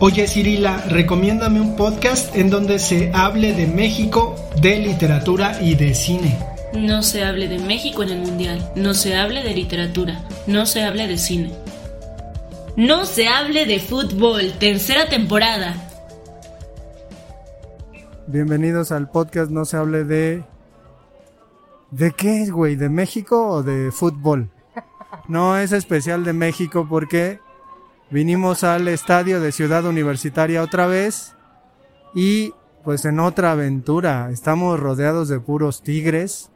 Oye Cirila, recomiéndame un podcast en donde se hable de México, de literatura y de cine. No se hable de México en el Mundial. No se hable de literatura. No se hable de cine. No se hable de fútbol. Tercera temporada. Bienvenidos al podcast No se hable de... ¿De qué, güey? ¿De México o de fútbol? No, es especial de México porque vinimos al estadio de Ciudad Universitaria otra vez y pues en otra aventura. Estamos rodeados de puros tigres.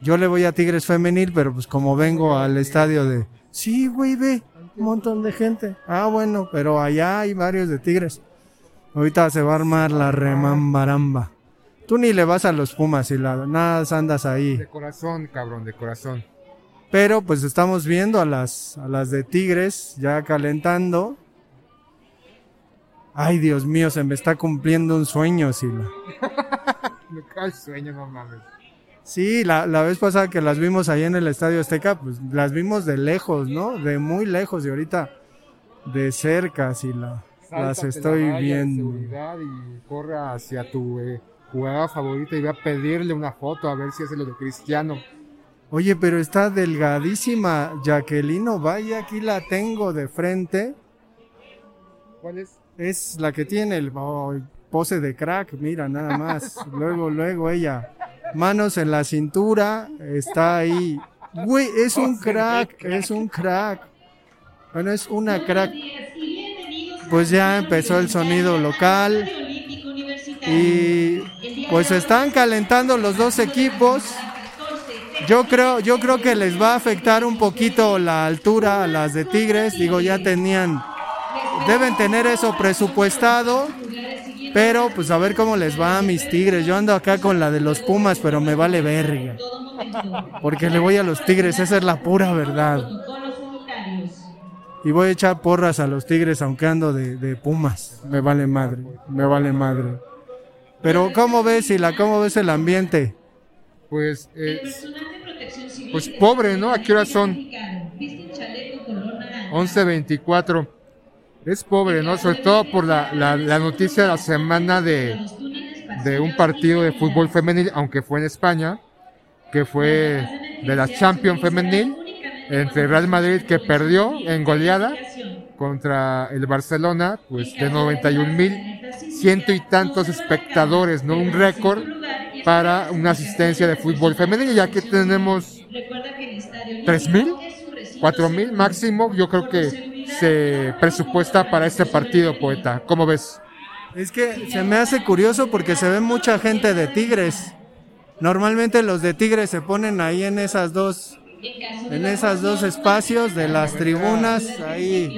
Yo le voy a Tigres Femenil, pero pues como vengo al estadio de... Sí, güey, ve, un montón de gente. Ah, bueno, pero allá hay varios de Tigres. Ahorita se va a armar la remambaramba. Tú ni le vas a los Pumas y la, nada andas ahí. De corazón, cabrón, de corazón. Pero pues estamos viendo a las, a las de Tigres ya calentando. Ay, Dios mío, se me está cumpliendo un sueño, Sila. Me sueño, no mames. Sí, la, la vez pasada que las vimos ahí en el Estadio Azteca, pues las vimos de lejos, ¿no? De muy lejos y ahorita de cerca, Sila. Las estoy la viendo. y corre hacia tu eh, jugadora favorita y ve a pedirle una foto a ver si hace lo de Cristiano. Oye, pero está delgadísima Jacqueline vaya, aquí la tengo de frente. ¿Cuál es? Es la que tiene el oh, pose de crack, mira, nada más. luego, luego ella. Manos en la cintura, está ahí. Güey, es un crack, es un crack. Bueno, es una crack. Pues ya empezó el sonido local. Y pues están calentando los dos equipos. Yo creo, yo creo que les va a afectar un poquito la altura a las de Tigres. Digo, ya tenían, deben tener eso presupuestado. Pero pues a ver cómo les va a mis Tigres. Yo ando acá con la de los Pumas, pero me vale verga. Porque le voy a los Tigres, esa es la pura verdad. Y voy a echar porras a los Tigres aunque ando de, de Pumas. Me vale madre, me vale madre. Pero ¿cómo ves, Sila? ¿Cómo ves el ambiente? Pues, eh, pues pobre, ¿no? ¿A qué hora son? 11.24. Es pobre, ¿no? Sobre todo por la, la, la noticia de la semana de, de un partido de fútbol femenil, aunque fue en España, que fue de la Champions femenil, entre Real Madrid que perdió en goleada contra el Barcelona, pues de 91 mil ciento y tantos espectadores, ¿no? Un récord para una asistencia de fútbol femenino, ya que tenemos 3 mil, 4 mil máximo, yo creo que se presupuesta para este partido, poeta. ¿Cómo ves? Es que se me hace curioso porque se ve mucha gente de Tigres. Normalmente los de Tigres se ponen ahí en esas dos en esas dos espacios de las tribunas ahí.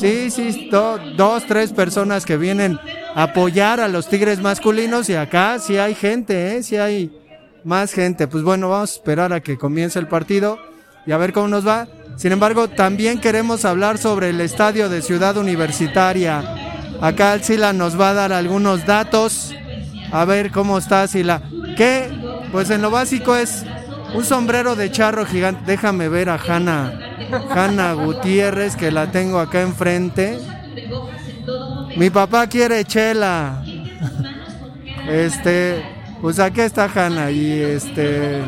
sí sí do- dos tres personas que vienen a apoyar a los tigres masculinos y acá sí hay gente eh sí hay más gente. Pues bueno vamos a esperar a que comience el partido y a ver cómo nos va. Sin embargo también queremos hablar sobre el estadio de Ciudad Universitaria. Acá Sila nos va a dar algunos datos. A ver cómo está Sila. Que pues en lo básico es un sombrero de charro gigante. Déjame ver a Hanna, Hanna Gutiérrez, que la tengo acá enfrente. Mi papá quiere chela. Este, pues aquí está Hanna y este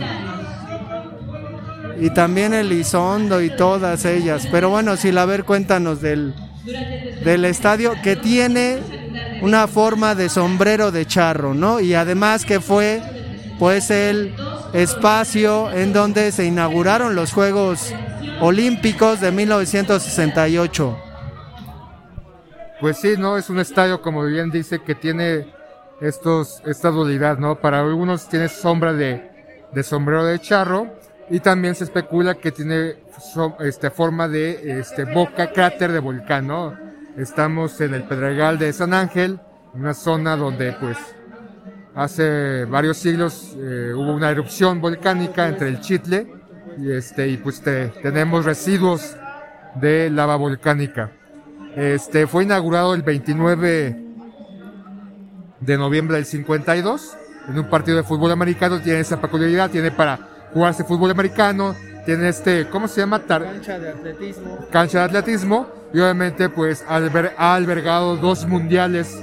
y también Elizondo y todas ellas. Pero bueno, si la ver, cuéntanos del del estadio que tiene una forma de sombrero de charro, ¿no? Y además que fue pues el espacio en donde se inauguraron los Juegos Olímpicos de 1968. Pues sí, ¿no? Es un estadio, como bien dice, que tiene estos, esta dualidad, ¿no? Para algunos tiene sombra de, de sombrero de charro, Y también se especula que tiene este, forma de este, boca cráter de volcán, ¿no? Estamos en el Pedregal de San Ángel, una zona donde pues hace varios siglos eh, hubo una erupción volcánica entre el Chitle y este y pues te- tenemos residuos de lava volcánica. Este fue inaugurado el 29 de noviembre del 52 en un partido de fútbol americano tiene esa peculiaridad, tiene para jugarse fútbol americano, tiene este, ¿cómo se llama? Tar- Cancha de atletismo. cancha de atletismo y obviamente pues alber- ha albergado dos mundiales,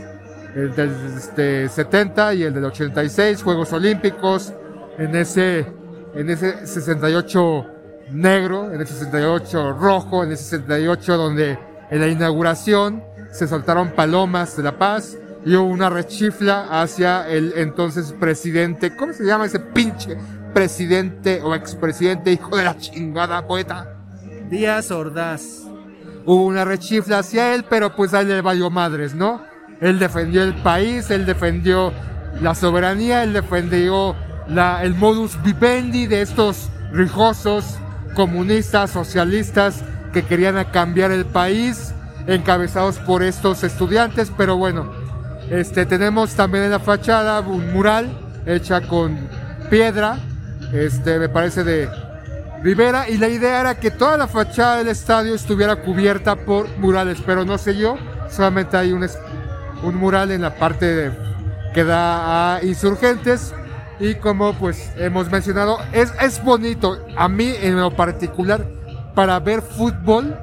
el del este, 70 y el del 86, Juegos Olímpicos, en ese, en ese 68 negro, en ese 68 rojo, en ese 68 donde en la inauguración se soltaron palomas de la paz y hubo una rechifla hacia el entonces presidente, ¿cómo se llama ese pinche presidente o expresidente hijo de la chingada poeta? Díaz Ordaz. hubo una rechifla hacia él, pero pues a él le valió madres, ¿no? Él defendió el país, él defendió la soberanía, él defendió el modus vivendi de estos rijosos comunistas, socialistas que querían cambiar el país, encabezados por estos estudiantes, pero bueno, este, tenemos también en la fachada un mural hecha con piedra, este, me parece de Rivera y la idea era que toda la fachada del estadio estuviera cubierta por murales, pero no sé yo, solamente hay un, un mural en la parte de- que da a insurgentes y como pues hemos mencionado, es, es bonito, a mí en lo particular, para ver fútbol,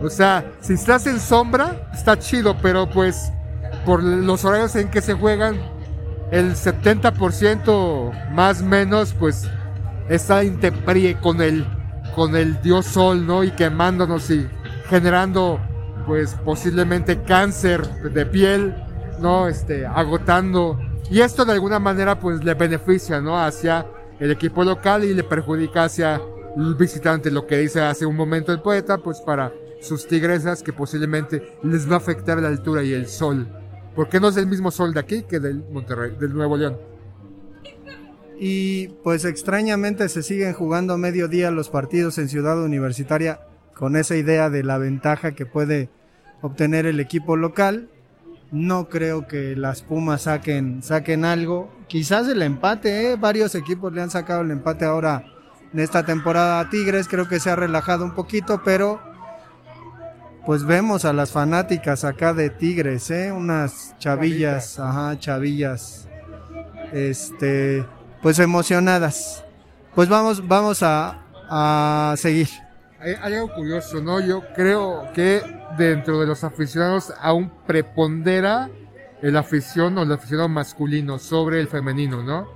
o sea, si estás en sombra, está chido, pero pues por los horarios en que se juegan, el 70% más menos, pues está intemperie con el, con el dios sol, ¿no? Y quemándonos y generando, pues posiblemente cáncer de piel, ¿no? Este, agotando. Y esto de alguna manera, pues le beneficia, ¿no? Hacia el equipo local y le perjudica hacia el visitante, lo que dice hace un momento el poeta, pues para sus tigresas que posiblemente les va a afectar la altura y el sol. Porque no es el mismo sol de aquí que del Monterrey, del Nuevo León. Y pues extrañamente se siguen jugando a mediodía los partidos en Ciudad Universitaria con esa idea de la ventaja que puede obtener el equipo local. No creo que las Pumas saquen, saquen algo. Quizás el empate, ¿eh? varios equipos le han sacado el empate ahora en esta temporada a Tigres. Creo que se ha relajado un poquito, pero pues vemos a las fanáticas acá de Tigres, ¿eh? unas chavillas, ajá, chavillas este, pues emocionadas. Pues vamos, vamos a, a seguir. Algo curioso, ¿no? Yo creo que dentro de los aficionados aún prepondera el afición o el aficionado masculino sobre el femenino, ¿no?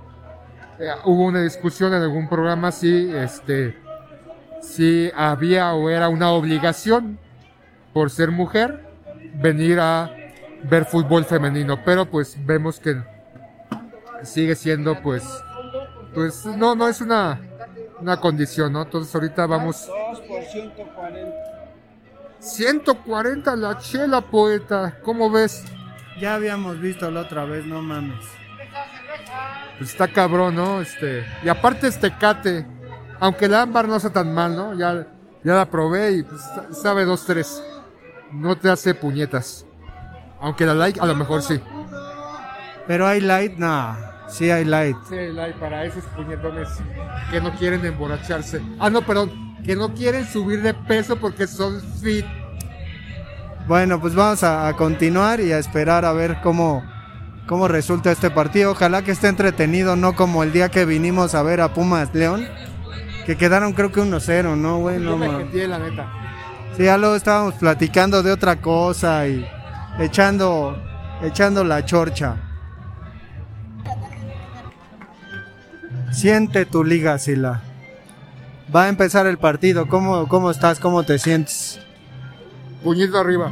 Eh, hubo una discusión en algún programa si, este, si había o era una obligación por ser mujer venir a ver fútbol femenino, pero pues vemos que sigue siendo pues, pues no, no es una, una condición, ¿no? Entonces ahorita vamos 140 la chela, poeta. ¿Cómo ves? Ya habíamos visto la otra vez, no mames. Pues está cabrón, ¿no? Este, y aparte este cate, aunque la ámbar no está tan mal, ¿no? Ya, ya la probé y pues, sabe dos tres. No te hace puñetas. Aunque la like a lo mejor sí. Pero hay light, no. Sí hay light. Sí, like para esos puñetones que no quieren emborracharse. Ah, no, perdón. Que no quieren subir de peso porque son fit. Bueno, pues vamos a, a continuar y a esperar a ver cómo, cómo resulta este partido. Ojalá que esté entretenido, no como el día que vinimos a ver a Pumas León, que quedaron creo que 1-0, ¿no, güey? No, me metí, la neta. Sí, ya luego estábamos platicando de otra cosa y echando, echando la chorcha. Siente tu liga, Sila. Va a empezar el partido. ¿Cómo, cómo estás? ¿Cómo te sientes? Puñito arriba.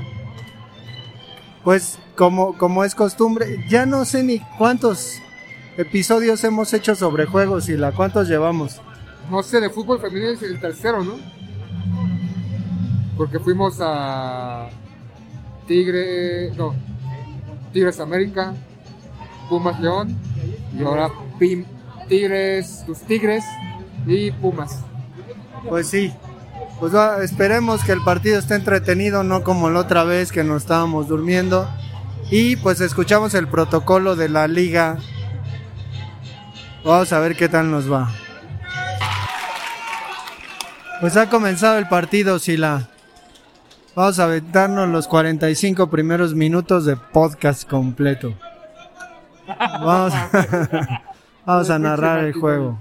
Pues como, como es costumbre, ya no sé ni cuántos episodios hemos hecho sobre juegos, Sila. ¿Cuántos llevamos? No sé, de fútbol femenino es el tercero, ¿no? Porque fuimos a Tigre, no, Tigres América, Pumas León y ahora Pim, Tigres, tus Tigres y Pumas. Pues sí. Pues va, esperemos que el partido esté entretenido, no como la otra vez que nos estábamos durmiendo. Y pues escuchamos el protocolo de la liga. Vamos a ver qué tal nos va. Pues ha comenzado el partido, Sila. Vamos a aventarnos los 45 primeros minutos de podcast completo. Vamos, vamos a narrar el juego.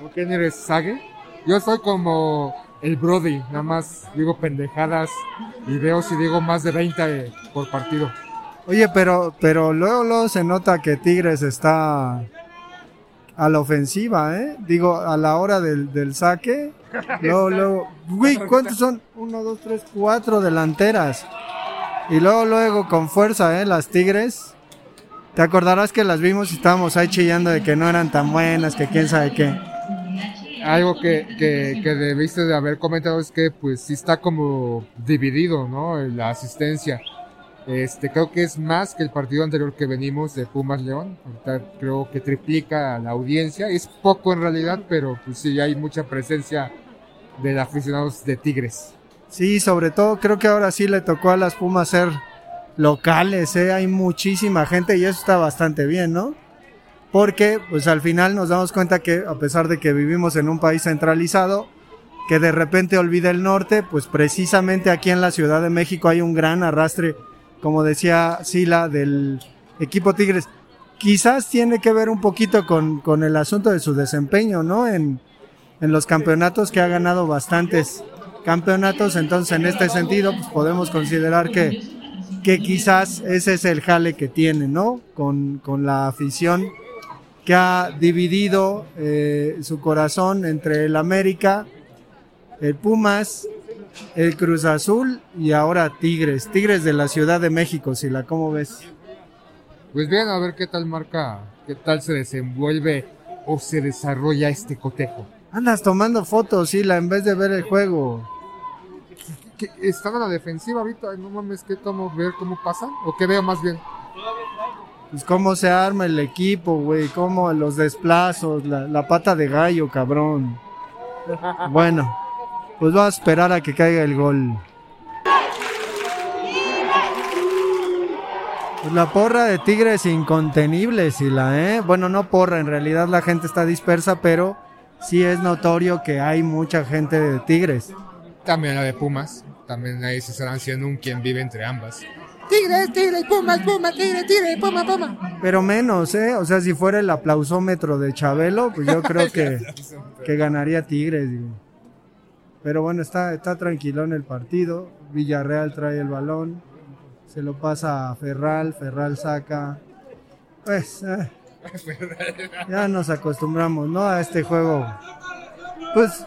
¿Por qué no eres Sage? Yo soy como el Brody, nada más digo pendejadas y veo si digo más de 20 por partido. Oye, pero, pero luego, luego se nota que Tigres está a la ofensiva, ¿eh? Digo, a la hora del, del saque. Luego, luego. Uy, ¿cuántos son? Uno, dos, tres, cuatro delanteras. Y luego, luego, con fuerza, ¿eh? Las Tigres. Te acordarás que las vimos y estábamos ahí chillando de que no eran tan buenas, que quién sabe qué. Algo que, que, debiste de haber comentado es que pues sí está como dividido, ¿no? La asistencia. Este, creo que es más que el partido anterior que venimos de Pumas León. Ahorita creo que triplica la audiencia. Es poco en realidad, pero pues sí hay mucha presencia de aficionados de Tigres. Sí, sobre todo creo que ahora sí le tocó a las Pumas ser locales, ¿eh? hay muchísima gente y eso está bastante bien, ¿no? Porque pues al final nos damos cuenta que a pesar de que vivimos en un país centralizado, que de repente olvida el norte, pues precisamente aquí en la Ciudad de México hay un gran arrastre, como decía Sila, del equipo Tigres. Quizás tiene que ver un poquito con, con el asunto de su desempeño, ¿no? En, en los campeonatos que ha ganado bastantes campeonatos, entonces en este sentido pues podemos considerar que, que quizás ese es el jale que tiene, ¿no? Con, con la afición que ha dividido eh, su corazón entre el América, el Pumas, el Cruz Azul y ahora Tigres, Tigres de la Ciudad de México, si la cómo ves. Pues bien, a ver qué tal marca, qué tal se desenvuelve o se desarrolla este cotejo. Andas tomando fotos, Sila, en vez de ver el juego. ¿Qué- ¿Estaba en la defensiva ahorita? No mames, ¿qué tomo? ¿Ver cómo pasan? ¿O qué veo más bien? Pues cómo se arma el equipo, güey, cómo los desplazos, la, pata de gallo, cabrón. Bueno, pues vamos a esperar a que caiga el gol. Pues la porra de Tigres incontenible, Sila, ¿eh? Bueno, no porra, en realidad la gente está dispersa, pero sí es notorio que hay mucha gente de Tigres. También la de Pumas. También ahí se estarán siendo un quien vive entre ambas. Tigres, Tigres, Pumas, Pumas, Tigres, Tigres, Pumas, Pumas. Pero menos, ¿eh? O sea, si fuera el aplausómetro de Chabelo, pues yo creo que, que ganaría Tigres. digo. Pero bueno, está, está tranquilo en el partido. Villarreal trae el balón. Se lo pasa a Ferral. Ferral saca. Pues, eh, ya nos acostumbramos, ¿no? A este juego. Pues,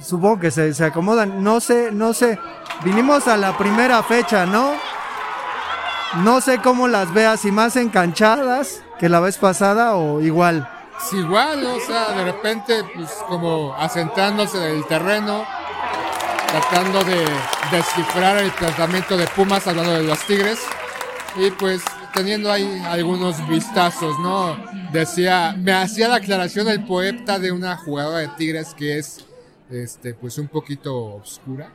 supongo que se, se acomodan. No sé, no sé. Vinimos a la primera fecha, ¿no? No sé cómo las veas, si más enganchadas que la vez pasada o igual. Igual, o sea, de repente, pues como asentándose del terreno, tratando de descifrar el tratamiento de Pumas, hablando de los Tigres, y pues teniendo ahí algunos vistazos, ¿no? Decía, me hacía la aclaración el poeta de una jugadora de Tigres que es, este, pues un poquito obscura,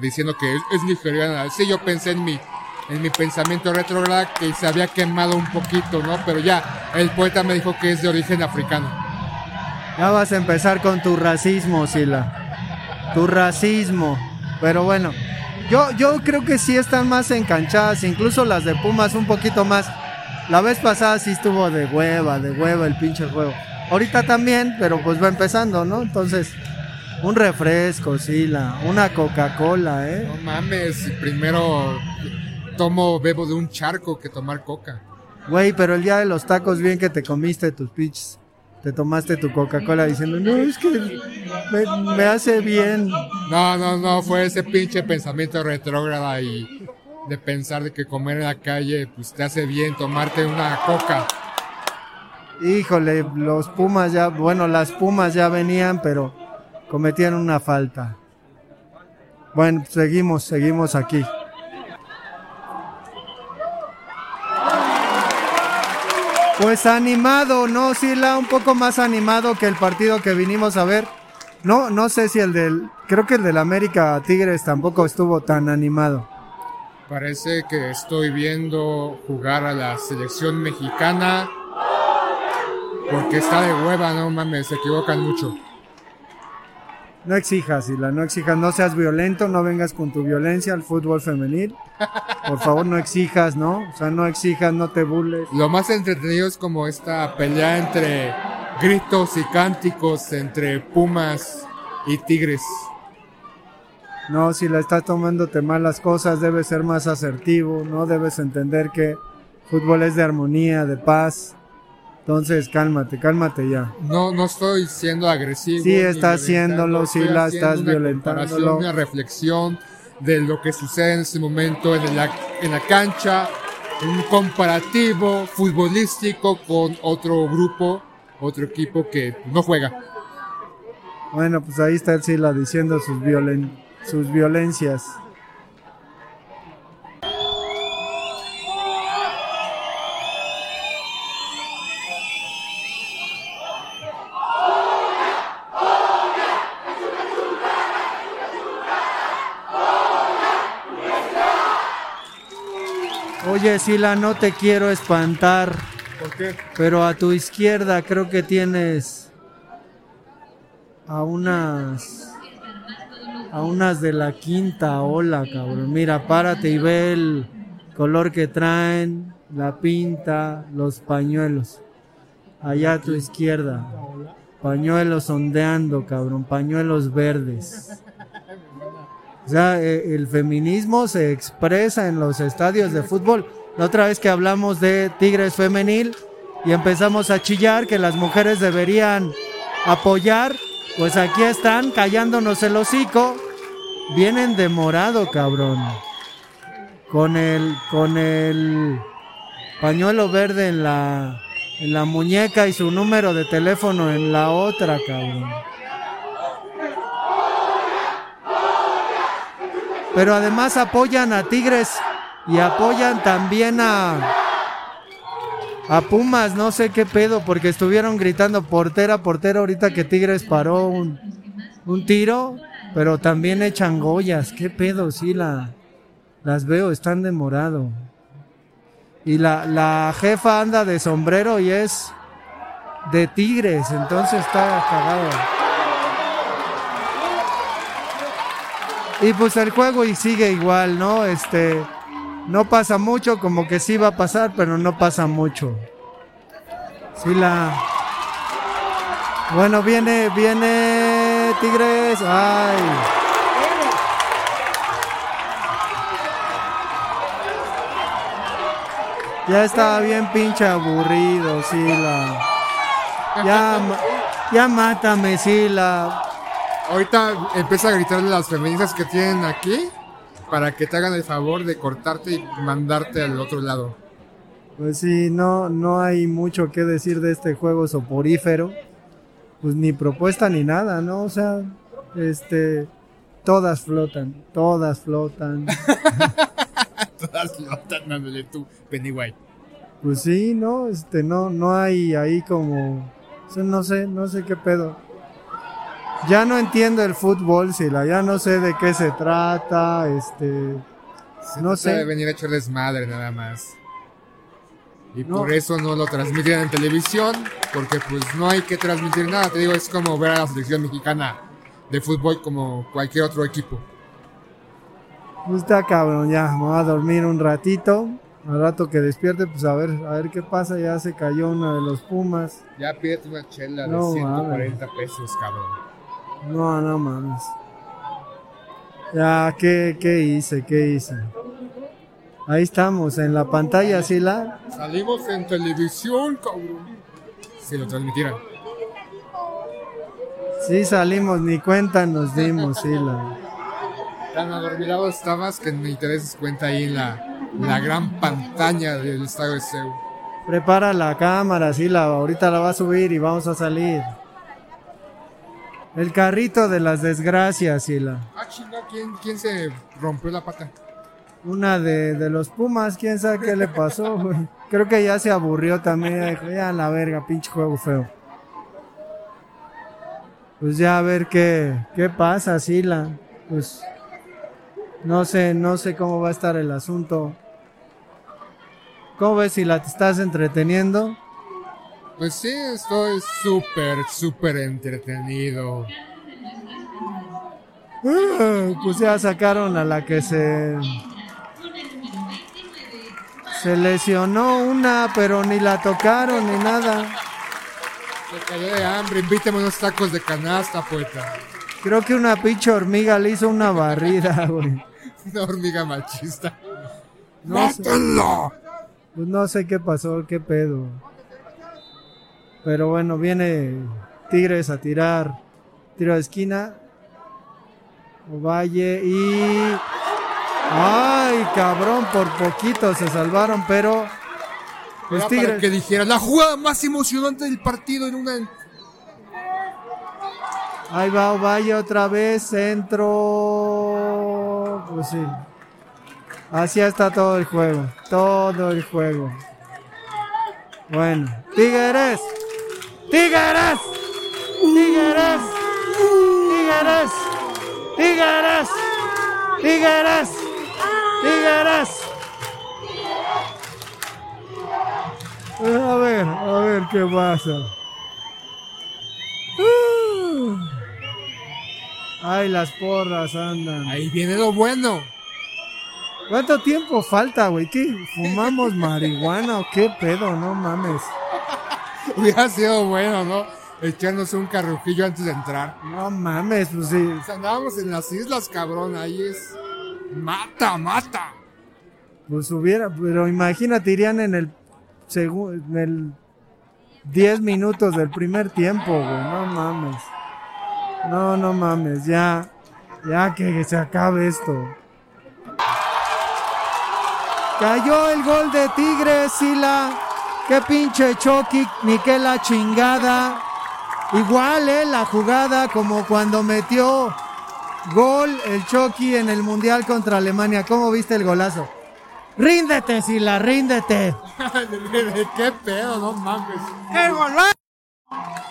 diciendo que es, es nigeriana. Sí, yo pensé en mi, en mi pensamiento retrógrado que se había quemado un poquito, ¿no? Pero ya, el poeta me dijo que es de origen africano. Ya vas a empezar con tu racismo, Sila. Tu racismo. Pero bueno, yo, yo creo que sí están más enganchadas, incluso las de Pumas un poquito más. La vez pasada sí estuvo de hueva, de hueva el pinche juego. Ahorita también, pero pues va empezando, ¿no? Entonces, un refresco, Sila, una Coca-Cola, ¿eh? No mames, primero tomo, bebo de un charco que tomar coca. Güey, pero el día de los tacos, bien que te comiste tus pinches. Te tomaste tu Coca-Cola diciendo, no, es que me, me hace bien. No, no, no, fue ese pinche pensamiento retrógrada y de pensar de que comer en la calle pues te hace bien tomarte una coca. Híjole, los Pumas ya, bueno, las Pumas ya venían, pero cometían una falta. Bueno, seguimos, seguimos aquí. Pues animado, ¿no, Sila? Un poco más animado que el partido que vinimos a ver. No, no sé si el del, creo que el del América Tigres tampoco estuvo tan animado. Parece que estoy viendo jugar a la selección mexicana porque está de hueva, no mames, se equivocan mucho. No exijas, Sila, no exijas, no seas violento, no vengas con tu violencia al fútbol femenil. Por favor, no exijas, ¿no? O sea, no exijas, no te burles. Lo más entretenido es como esta pelea entre gritos y cánticos entre Pumas y Tigres. No, si la estás tomándote mal las cosas, debes ser más asertivo, no debes entender que fútbol es de armonía, de paz. Entonces, cálmate, cálmate ya. No, no estoy siendo agresivo. Sí, violentando, haciéndolo, sí la haciendo estás comparación, Una reflexión de lo que sucede en este momento en la, en la cancha, un comparativo futbolístico con otro grupo, otro equipo que no juega. Bueno, pues ahí está el Sila diciendo sus, violen sus violencias. Oye, Sila, no te quiero espantar, ¿Por qué? pero a tu izquierda creo que tienes a unas a unas de la quinta ola, cabrón. Mira, párate y ve el color que traen, la pinta, los pañuelos. Allá a tu izquierda. Pañuelos ondeando, cabrón, pañuelos verdes. O sea, eh, el feminismo se expresa en los estadios de fútbol. La otra vez que hablamos de Tigres femenil y empezamos a chillar que las mujeres deberían apoyar, pues aquí están callándonos el hocico. Vienen de morado, cabrón. Con el con el pañuelo verde en la en la muñeca y su número de teléfono en la otra, cabrón. Pero además apoyan a Tigres y apoyan también a a Pumas, no sé qué pedo, porque estuvieron gritando portera, portera ahorita que Tigres paró un, un tiro, pero también echan goyas, qué pedo, sí la las veo, están de morado. Y la, la jefa anda de sombrero y es de Tigres, entonces está cagado. Y pues el juego y sigue igual, ¿no? Este, no pasa mucho, como que sí va a pasar, pero no pasa mucho. Sí la... Bueno, viene, viene Tigres. Ay. Ya estaba bien pinche aburrido, Sila. Ya, ya mátame, Sila. Ahorita empieza a gritarle a las feministas que tienen aquí para que te hagan el favor de cortarte y mandarte al otro lado. Pues sí, no, no hay mucho que decir de este juego soporífero. Pues ni propuesta ni nada, ¿no? O sea, este, todas flotan, todas flotan. Todas flotan, ándale tú, Pennywise. Pues sí, no, este, no, no hay ahí como, o sea, no sé, no sé qué pedo. Ya no entiendo el fútbol, Sila, ya no sé de qué se trata, este, no Se sé. venir a echar desmadre nada más. Y No. por eso no lo transmiten en televisión, porque pues no hay que transmitir nada. Te digo, es como ver a la selección mexicana de fútbol como cualquier otro equipo. Pues está cabrón, ya, me voy a dormir un ratito. Al rato que despierte, pues a ver, a ver qué pasa, ya se cayó uno de los Pumas. Ya pídete una chela de No, 140 pesos, cabrón. No, no mames. Ya, ¿qué, qué hice? ¿Qué hice? Ahí estamos, en la pantalla, ¿sí la? Salimos en televisión, cabrón. Si lo transmitieran. Sí salimos, ni cuenta nos dimos, sí la. Tan adormilado estabas que ni te des cuenta ahí en la, la gran pantalla del estadio de Seu. Prepara la cámara, sí la, ahorita la va a subir y vamos a salir. El carrito de las desgracias, sí la. Ah, chinga, ¿quién, quién se rompió la pata? una de, de los Pumas, quién sabe qué le pasó, güey. Creo que ya se aburrió también, dijo, ya la verga, pinche juego feo. Pues ya a ver qué, qué pasa, Sila. Pues no sé, no sé cómo va a estar el asunto. ¿Cómo ves si la te estás entreteniendo? Pues sí, estoy súper, súper entretenido. Ah, Pues ya sacaron a la que se. Se lesionó una, pero ni la tocaron ni nada. Me cayó de hambre, invítame unos tacos de canasta, poeta. Creo que una pinche hormiga le hizo una barrida, güey. Una hormiga machista. No pues no sé qué pasó, qué pedo. Pero bueno, viene Tigres a tirar. Tiro de esquina. Ovalle y. ¡Ay, cabrón! Por poquito se salvaron, pero. Los Era para Tigres. que dijera la jugada más emocionante del partido en una. Ahí va Ovalle otra vez, centro. Pues sí. Así está todo el juego. Todo el juego. Bueno. Tigres. Tigres. Tigres. Tigres. Tigres. Tigres. Tigres. A ver, a ver qué pasa. Uh. Ay, las porras andan. Ahí viene lo bueno. ¿Cuánto tiempo falta, güey? ¿Qué? ¿Fumamos marihuana o qué pedo? No mames. Hubiera sido bueno, ¿no? Echarnos un carrujillo antes de entrar. No mames, pues sí. O sea, andábamos en las islas, cabrón. Ahí es. Mata, mata. Pues hubiera, pero imagínate, irían en el en el 10 minutos del primer tiempo, güey. No mames. No, no mames, ya. Ya que se acabe esto. Cayó el gol de Tigres, Sila. Qué pinche Chucky, ni qué la chingada. Igual, eh, la jugada como cuando metió gol el Chucky en el Mundial contra Alemania. ¿Cómo viste el golazo? Ríndete, Sila, ríndete. ¿Qué pedo? No mames. ¡Qué golazo!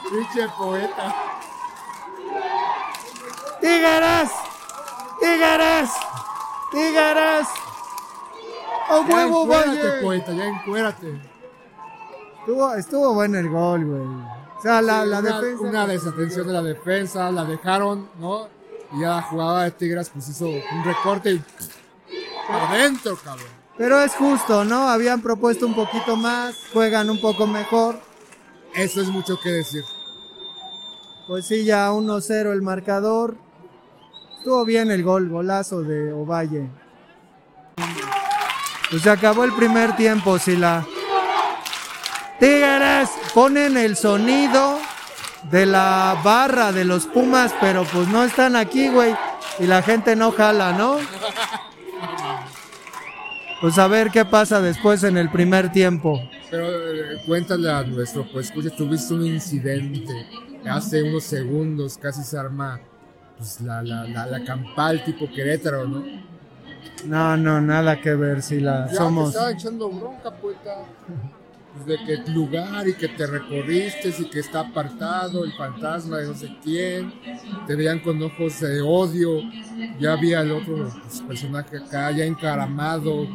Pinche poeta. ¡Tigres! ¡Tigres! ¡Tigres! ¡A Ya huevo, encuérate, Valle! poeta, ya encuérate. Estuvo, estuvo bueno el gol, güey. O sea, la, la una, defensa. una desatención de la defensa, la dejaron, ¿no? Y ya la jugada de Tigres pues hizo un recorte y adentro, cabrón. Pero es justo, ¿no? Habían propuesto un poquito más, juegan un poco mejor. Eso es mucho que decir. Pues sí, ya 1-0 el marcador. Estuvo bien el gol, golazo de Ovalle. Pues se acabó el primer tiempo, Sila. Tigres ponen el sonido de la barra de los Pumas, pero pues no están aquí, güey. Y la gente no jala, ¿no? Pues a ver qué pasa después en el primer tiempo. Pero eh, cuéntale a nuestro, pues escucha, tuviste un incidente hace unos segundos, casi se arma pues, la, la, la, la campal tipo Querétaro, ¿no? No, no, nada que ver, Sila. Ya te Somos. estaba echando bronca, poeta. Pues de que lugar y que te recorriste y que está apartado el fantasma de no sé quién. Te veían con ojos de odio. Ya había el otro pues, personaje acá, ya encaramado,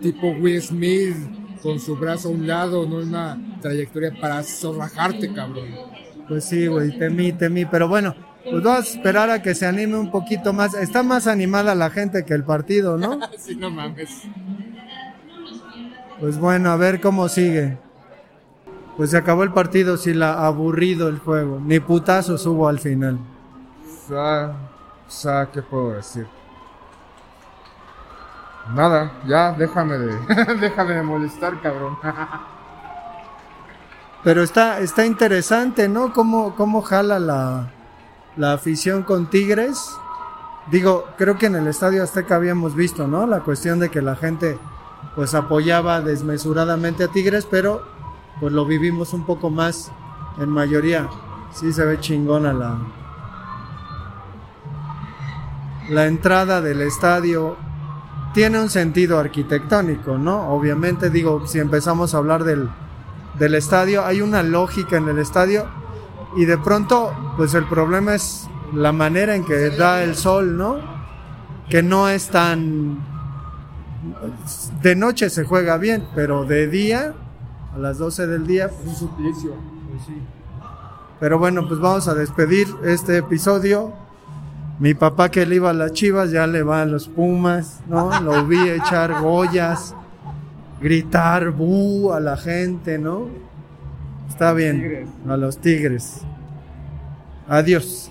tipo Will Smith, con su brazo a un lado, no una trayectoria para zorrajarte, cabrón. Pues sí, güey, temí, temí, pero bueno, pues vamos a esperar a que se anime un poquito más. Está más animada la gente que el partido, ¿no? Así no mames. Pues bueno, a ver cómo sigue. Pues se acabó el partido, sí, la aburrido el juego. Ni putazos hubo al final. O sea, ¿qué puedo decir? Nada, ya, déjame de, déjame de molestar, cabrón. Pero está, está interesante, ¿no? Cómo, cómo jala la, la afición con Tigres. Digo, creo que en el Estadio Azteca habíamos visto, ¿no? La cuestión de que la gente pues apoyaba desmesuradamente a Tigres, pero pues lo vivimos un poco más en mayoría. Sí se ve chingona la la entrada del estadio. tiene un sentido arquitectónico, ¿no? Obviamente, digo, si empezamos a hablar del, del estadio, hay una lógica en el estadio y de pronto, pues el problema es la manera en que da el sol, ¿no? Que no es tan... De noche se juega bien, pero de día, a las 12 del día, pues un suplicio. Pues sí. Pero bueno, pues vamos a despedir este episodio. Mi papá que le iba a las chivas ya le va a los Pumas, ¿no? Lo vi echar goyas, gritar bu a la gente, ¿no? Está bien, a los tigres. Adiós.